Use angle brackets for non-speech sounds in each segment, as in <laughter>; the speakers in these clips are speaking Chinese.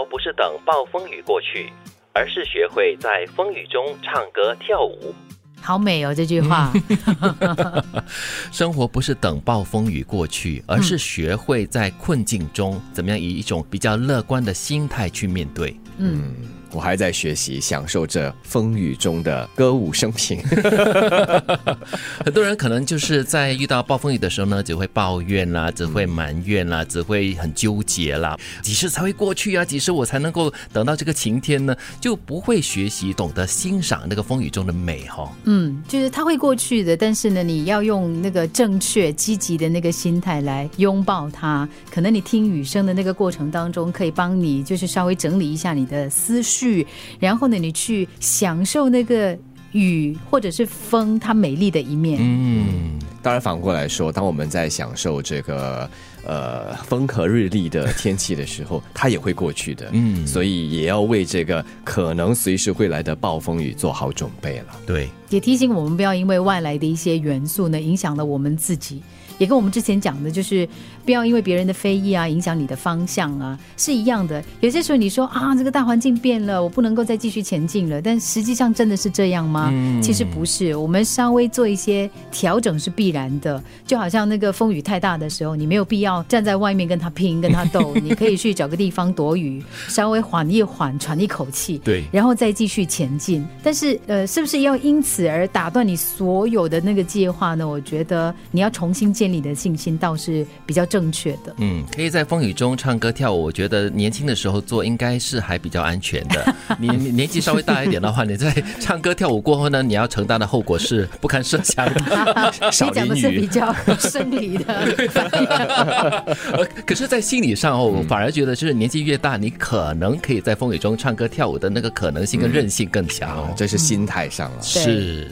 活不是等暴风雨过去，而是学会在风雨中唱歌跳舞。好美哦，这句话。<laughs> 生活不是等暴风雨过去，而是学会在困境中怎么样以一种比较乐观的心态去面对。嗯，我还在学习，享受着风雨中的歌舞升平。<laughs> 很多人可能就是在遇到暴风雨的时候呢，只会抱怨啦，只会埋怨啦，只会很纠结啦。几时才会过去啊？几时我才能够等到这个晴天呢？就不会学习懂得欣赏那个风雨中的美哈。嗯，就是它会过去的，但是呢，你要用那个正确、积极的那个心态来拥抱它。可能你听雨声的那个过程当中，可以帮你就是稍微整理一下你的思绪，然后呢，你去享受那个雨或者是风它美丽的一面。嗯，当然，反过来说，当我们在享受这个呃风和日丽的天气的时候，它也会过去的。嗯所以也要为这个可能随时会来的暴风雨做好准备了。对，也提醒我们不要因为外来的一些元素呢影响了我们自己，也跟我们之前讲的，就是不要因为别人的非议啊影响你的方向啊，是一样的。有些时候你说啊，这个大环境变了，我不能够再继续前进了，但实际上真的是这样吗？其实不是，我们稍微做一些调整是必然的。就好像那个风雨太大的时候，你没有必要站在外面跟他拼、跟他斗，你可以去找个地方躲雨，稍微缓一缓，喘一口气。对然后再继续前进。但是，呃，是不是要因此而打断你所有的那个计划呢？我觉得你要重新建立的信心倒是比较正确的。嗯，可以在风雨中唱歌跳舞，我觉得年轻的时候做应该是还比较安全的。<laughs> 你你年纪稍微大一点的话，你在唱歌跳舞过后呢，你要承担的后果是不堪设想的。<laughs> 你讲的是比较生理的，<laughs> 呃可是，在心理上哦，我反而觉得就是年纪越大，你可能可以在风雨中唱歌跳舞的那个可能性跟韧性更强哦。这是心态上了。是。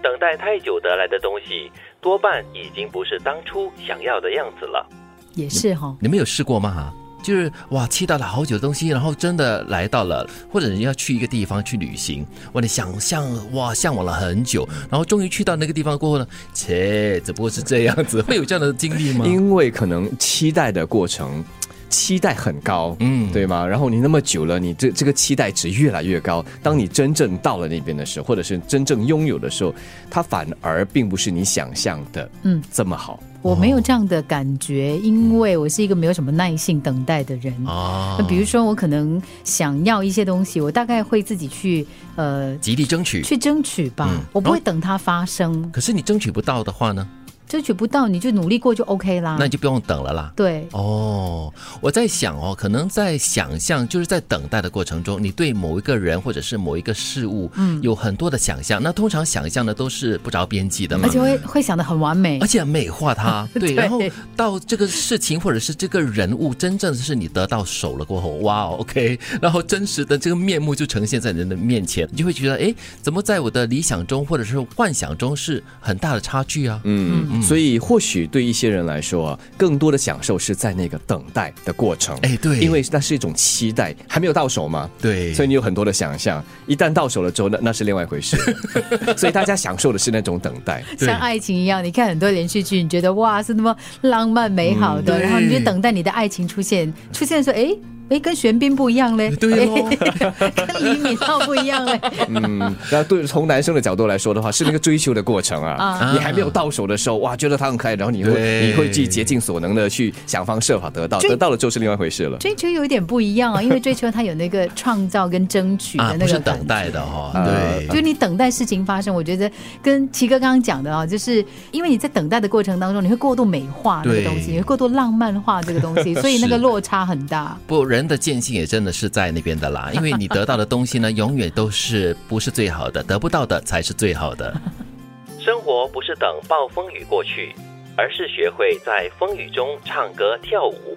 等待太久得来的东西，多半已经不是当初想要的样子了。也是哈、你们有试过吗？哈，就是哇，期待了好久的东西，然后真的来到了，或者你要去一个地方去旅行，哇，你想象哇向往了很久，然后终于去到那个地方过后呢，切，只不过是这样子，会有这样的经历吗？因为可能期待的过程。期待很高，嗯对吗？然后你那么久了，你这这个期待值越来越高。当你真正到了那边的时候，或者是真正拥有的时候，它反而并不是你想象的，嗯，这么好。我没有这样的感觉，因为我是一个没有什么耐性等待的人。哦那比如说，我可能想要一些东西，我大概会自己去呃极力争取。去争取吧，嗯我不会等它发生。可是你争取不到的话呢，争取不到，你就努力过就 OK 啦。那你就不用等了啦。对，哦，我在想哦，可能在想象，就是在等待的过程中，你对某一个人或者是某一个事物，嗯，有很多的想象。那通常想象的都是不着边际的嘛而，且会会想的很完美而。且美化它。<laughs> 对，对然后到这个事情或者是这个人物，真正是你得到手了过后，哇哦，OK，<laughs> 然后真实的这个面目就呈现在人的面前，你就会觉得，哎，怎么在我的理想中或者是幻想中是很大的差距啊？嗯嗯，所以或许对一些人来说啊，更多的享受是在那个等待的过程。哎对因为那是一种期待，还没有到手嘛。对所以你有很多的想象，一旦到手了之后，那那是另外一回事。<laughs> 所以大家享受的是那种等待。<laughs> 像爱情一样，你看很多连续剧，你觉得哇是那么浪漫美好的，嗯然后你就等待你的爱情出现，出现的时候，哎哎，跟玄彬不一样嘞，<laughs> 对咯哎 <laughs> 跟李敏镐不一样嘞，<laughs> 嗯，那对从男生的角度来说的话，是那个追求的过程啊。啊你还没有到手的时候，哇，觉得他很可爱，然后你会你会去竭尽所能的去想方设法得到，得到了就是另外一回事了。追求有一点不一样啊，因为追求它有那个创造跟争取啊，的那个感不是等待。的哈、啊对。就你等待事情发生，我觉得跟齐哥刚刚讲的啊，就是因为你在等待的过程当中，你会过度美化这个东西，你会过度浪漫化这个东西，所以那个落差很大。不，人的见性也真的是在那边的啦，<laughs> 因为你得到的东西呢，永远都是不是最好的，得不到的才是最好的。<laughs> 生活不是等暴风雨过去，而是学会在风雨中唱歌跳舞。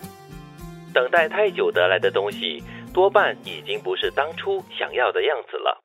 等待太久得来的东西，多半已经不是当初想要的样子了。